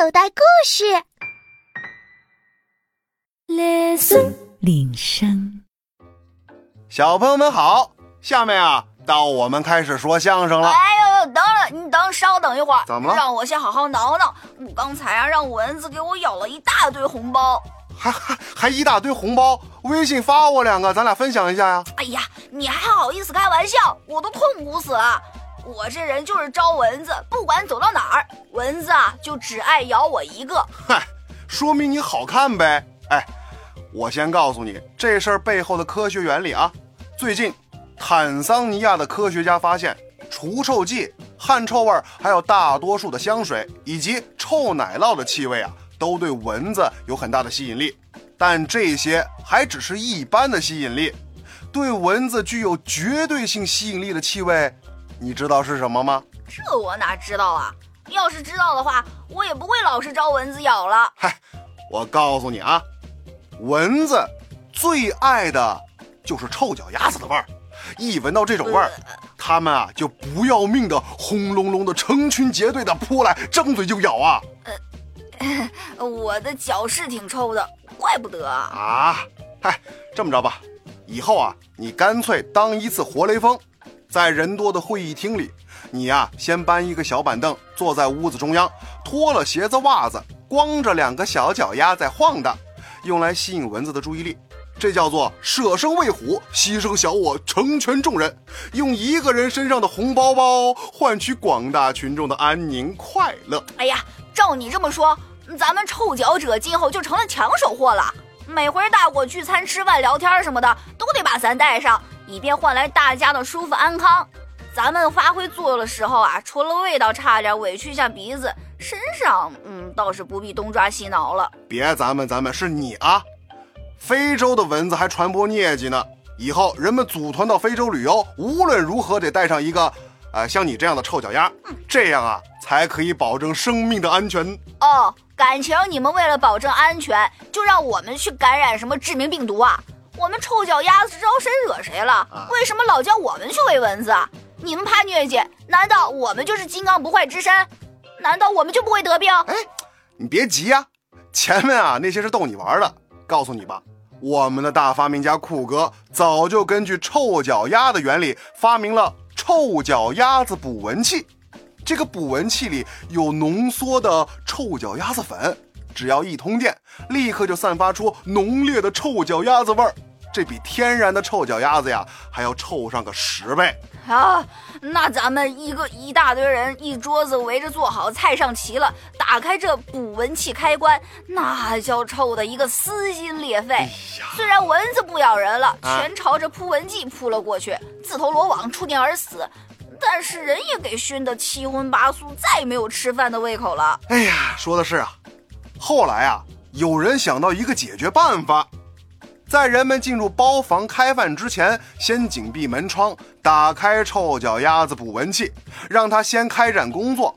口袋故事。Listen，铃声。小朋友们好，下面啊，到我们开始说相声了。哎呦呦，等等，你等稍等一会儿，怎么了？让我先好好挠挠。我刚才啊，让蚊子给我咬了一大堆红包，还还还一大堆红包，微信发我两个，咱俩分享一下呀。哎呀，你还好意思开玩笑？我都痛苦死了。我这人就是招蚊子，不管走到哪儿，蚊子啊就只爱咬我一个。嗨，说明你好看呗。哎，我先告诉你这事儿背后的科学原理啊。最近，坦桑尼亚的科学家发现，除臭剂、汗臭味，还有大多数的香水以及臭奶酪的气味啊，都对蚊子有很大的吸引力。但这些还只是一般的吸引力，对蚊子具有绝对性吸引力的气味。你知道是什么吗？这我哪知道啊！要是知道的话，我也不会老是招蚊子咬了。嗨，我告诉你啊，蚊子最爱的就是臭脚丫子的味儿。一闻到这种味儿，它们啊就不要命的轰隆隆的成群结队的扑来，张嘴就咬啊。呃，我的脚是挺臭的，怪不得啊。啊，嗨，这么着吧，以后啊，你干脆当一次活雷锋。在人多的会议厅里，你呀先搬一个小板凳，坐在屋子中央，脱了鞋子袜子，光着两个小脚丫在晃荡，用来吸引蚊子的注意力。这叫做舍生为虎，牺牲小我，成全众人。用一个人身上的红包包换取广大群众的安宁快乐。哎呀，照你这么说，咱们臭脚者今后就成了抢手货了。每回大伙聚餐、吃饭、聊天什么的，都得把咱带上。以便换来大家的舒服安康。咱们发挥作用的时候啊，除了味道差点，委屈一下鼻子，身上嗯倒是不必东抓西挠了。别咱们咱们是你啊！非洲的蚊子还传播疟疾呢。以后人们组团到非洲旅游，无论如何得带上一个，呃，像你这样的臭脚丫，这样啊才可以保证生命的安全。哦，感情你们为了保证安全，就让我们去感染什么致命病毒啊？我们臭脚丫子招谁惹谁了？为什么老叫我们去喂蚊子？你们怕疟疾？难道我们就是金刚不坏之身？难道我们就不会得病？哎，你别急呀，前面啊那些是逗你玩的。告诉你吧，我们的大发明家库哥早就根据臭脚丫的原理发明了臭脚丫子捕蚊器。这个捕蚊器里有浓缩的臭脚丫子粉，只要一通电，立刻就散发出浓烈的臭脚丫子味儿。这比天然的臭脚丫子呀还要臭上个十倍啊！那咱们一个一大堆人一桌子围着做好，菜上齐了，打开这捕蚊器开关，那叫臭的一个撕心裂肺。虽然蚊子不咬人了，全朝着扑蚊剂扑了过去，自投罗网，触电而死，但是人也给熏得七荤八素，再也没有吃饭的胃口了。哎呀，说的是啊，后来啊，有人想到一个解决办法。在人们进入包房开饭之前，先紧闭门窗，打开臭脚丫子捕蚊器，让它先开展工作。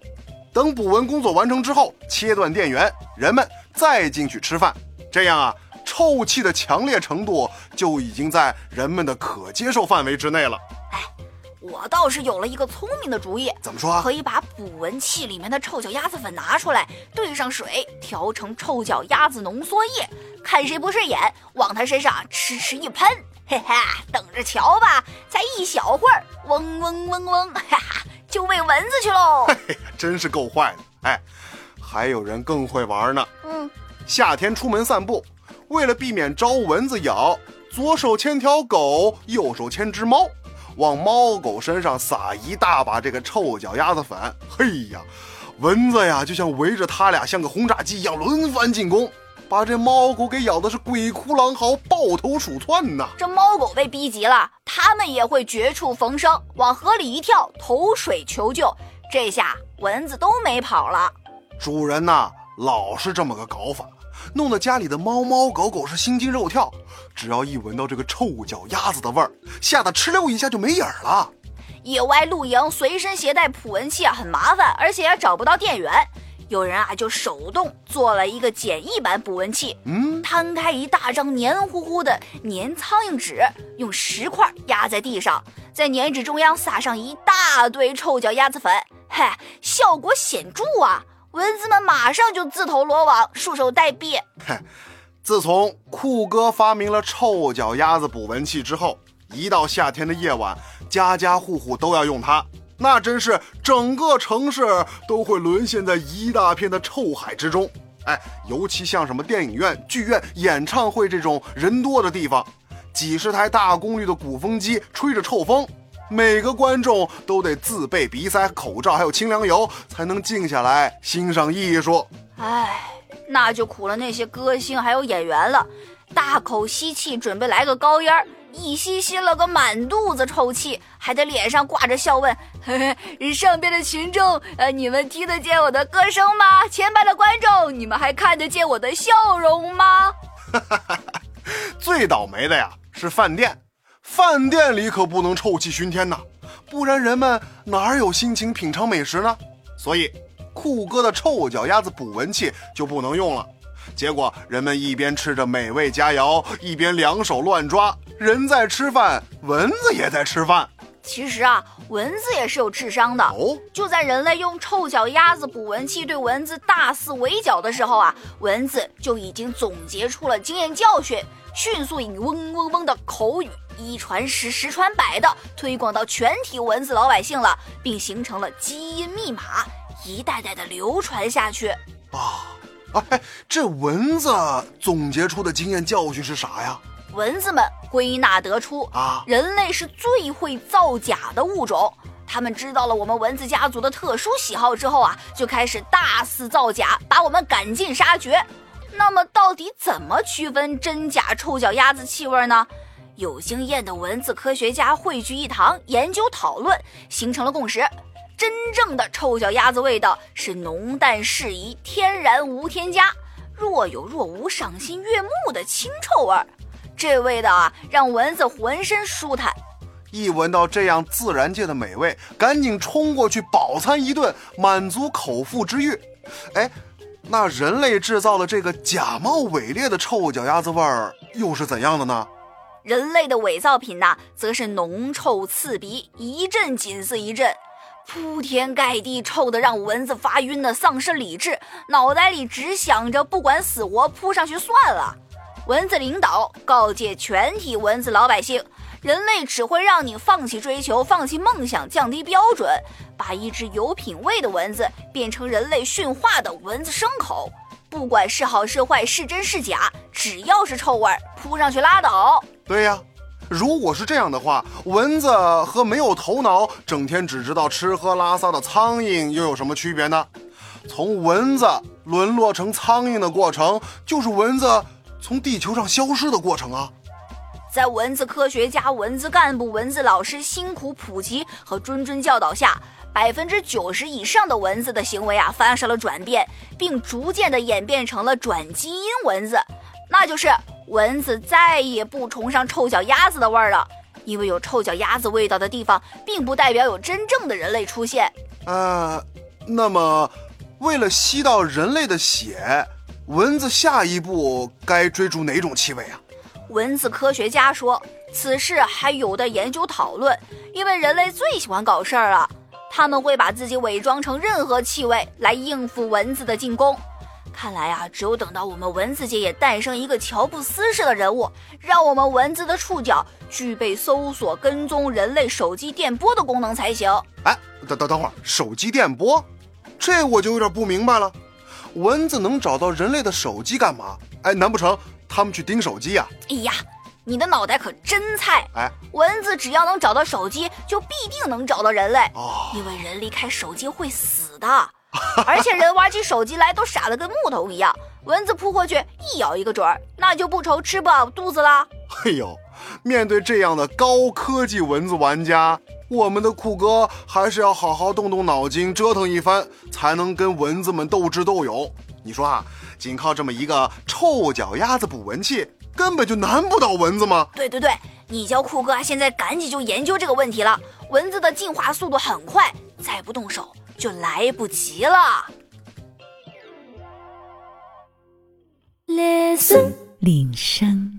等捕蚊工作完成之后，切断电源，人们再进去吃饭。这样啊，臭气的强烈程度就已经在人们的可接受范围之内了。我倒是有了一个聪明的主意，怎么说？可以把捕蚊器里面的臭脚丫子粉拿出来，兑上水，调成臭脚丫子浓缩液，看谁不顺眼，往他身上吃吃一喷，嘿嘿，等着瞧吧！才一小会儿，嗡嗡嗡嗡，哈哈，就喂蚊子去喽！嘿，真是够坏的！哎，还有人更会玩呢。嗯，夏天出门散步，为了避免招蚊子咬，左手牵条狗，右手牵只猫。往猫狗身上撒一大把这个臭脚丫子粉，嘿呀，蚊子呀就像围着他俩像个轰炸机一样轮番进攻，把这猫狗给咬的是鬼哭狼嚎、抱头鼠窜呐。这猫狗被逼急了，它们也会绝处逢生，往河里一跳，投水求救。这下蚊子都没跑了。主人呐，老是这么个搞法。弄得家里的猫猫狗狗是心惊肉跳，只要一闻到这个臭脚丫子的味儿，吓得哧溜一下就没影儿了。野外露营随身携带捕蚊器啊，很麻烦，而且也找不到电源。有人啊就手动做了一个简易版捕蚊器，嗯，摊开一大张黏糊糊的粘苍蝇纸，用石块压在地上，在粘纸中央撒上一大堆臭脚丫子粉，嘿，效果显著啊！蚊子们马上就自投罗网，束手待毙。嘿，自从酷哥发明了臭脚丫子捕蚊器之后，一到夏天的夜晚，家家户户都要用它，那真是整个城市都会沦陷在一大片的臭海之中。哎，尤其像什么电影院、剧院、演唱会这种人多的地方，几十台大功率的鼓风机吹着臭风，每个观众都得自备鼻塞、口罩，还有清凉油，才能静下来欣赏艺术。唉，那就苦了那些歌星还有演员了，大口吸气准备来个高音儿。一吸吸了个满肚子臭气，还得脸上挂着笑问：“，嘿嘿上边的群众，呃，你们听得见我的歌声吗？前排的观众，你们还看得见我的笑容吗？”哈哈哈哈最倒霉的呀是饭店，饭店里可不能臭气熏天呐，不然人们哪有心情品尝美食呢？所以，酷哥的臭脚丫子捕蚊器就不能用了。结果，人们一边吃着美味佳肴，一边两手乱抓。人在吃饭，蚊子也在吃饭。其实啊，蚊子也是有智商的哦。就在人类用臭脚丫子捕蚊器对蚊子大肆围剿的时候啊，蚊子就已经总结出了经验教训，迅速以嗡嗡嗡的口语一传十，十传百的推广到全体蚊子老百姓了，并形成了基因密码，一代代的流传下去。啊。哎，这蚊子总结出的经验教训是啥呀？蚊子们归纳得出啊，人类是最会造假的物种。他们知道了我们蚊子家族的特殊喜好之后啊，就开始大肆造假，把我们赶尽杀绝。那么，到底怎么区分真假臭脚丫子气味呢？有经验的蚊子科学家汇聚一堂，研究讨论，形成了共识。真正的臭脚丫子味道是浓淡适宜、天然无添加、若有若无、赏心悦目的清臭味儿。这味道啊，让蚊子浑身舒坦。一闻到这样自然界的美味，赶紧冲过去饱餐一顿，满足口腹之欲。哎，那人类制造的这个假冒伪劣的臭脚丫子味儿又是怎样的呢？人类的伪造品呐，则是浓臭刺鼻，一阵紧似一阵。铺天盖地，臭得让蚊子发晕的，丧失理智，脑袋里只想着不管死活扑上去算了。蚊子领导告诫全体蚊子老百姓：人类只会让你放弃追求、放弃梦想、降低标准，把一只有品位的蚊子变成人类驯化的蚊子牲口。不管是好是坏，是真是假，只要是臭味儿，扑上去拉倒。对呀。如果是这样的话，蚊子和没有头脑、整天只知道吃喝拉撒的苍蝇又有什么区别呢？从蚊子沦落成苍蝇的过程，就是蚊子从地球上消失的过程啊！在蚊子科学家、蚊子干部、蚊子老师辛苦普及和谆谆教导下，百分之九十以上的蚊子的行为啊发生了转变，并逐渐的演变成了转基因蚊子，那就是。蚊子再也不崇尚臭脚丫子的味儿了，因为有臭脚丫子味道的地方，并不代表有真正的人类出现。呃，那么，为了吸到人类的血，蚊子下一步该追逐哪种气味啊？蚊子科学家说，此事还有待研究讨论，因为人类最喜欢搞事儿了，他们会把自己伪装成任何气味来应付蚊子的进攻。看来啊，只有等到我们蚊子界也诞生一个乔布斯式的人物，让我们蚊子的触角具备搜索、跟踪人类手机电波的功能才行。哎，等等等会儿，手机电波，这我就有点不明白了。蚊子能找到人类的手机干嘛？哎，难不成他们去盯手机呀？哎呀，你的脑袋可真菜！哎，蚊子只要能找到手机，就必定能找到人类，哦因为人离开手机会死的。而且人玩起手机来都傻得跟木头一样，蚊子扑过去一咬一个准儿，那就不愁吃不饱肚子了。哎呦，面对这样的高科技蚊子玩家，我们的酷哥还是要好好动动脑筋，折腾一番，才能跟蚊子们斗智斗勇。你说啊，仅靠这么一个臭脚丫子捕蚊器，根本就难不倒蚊子吗？对对对，你叫酷哥现在赶紧就研究这个问题了。蚊子的进化速度很快，再不动手。就来不及了。Listen，铃声。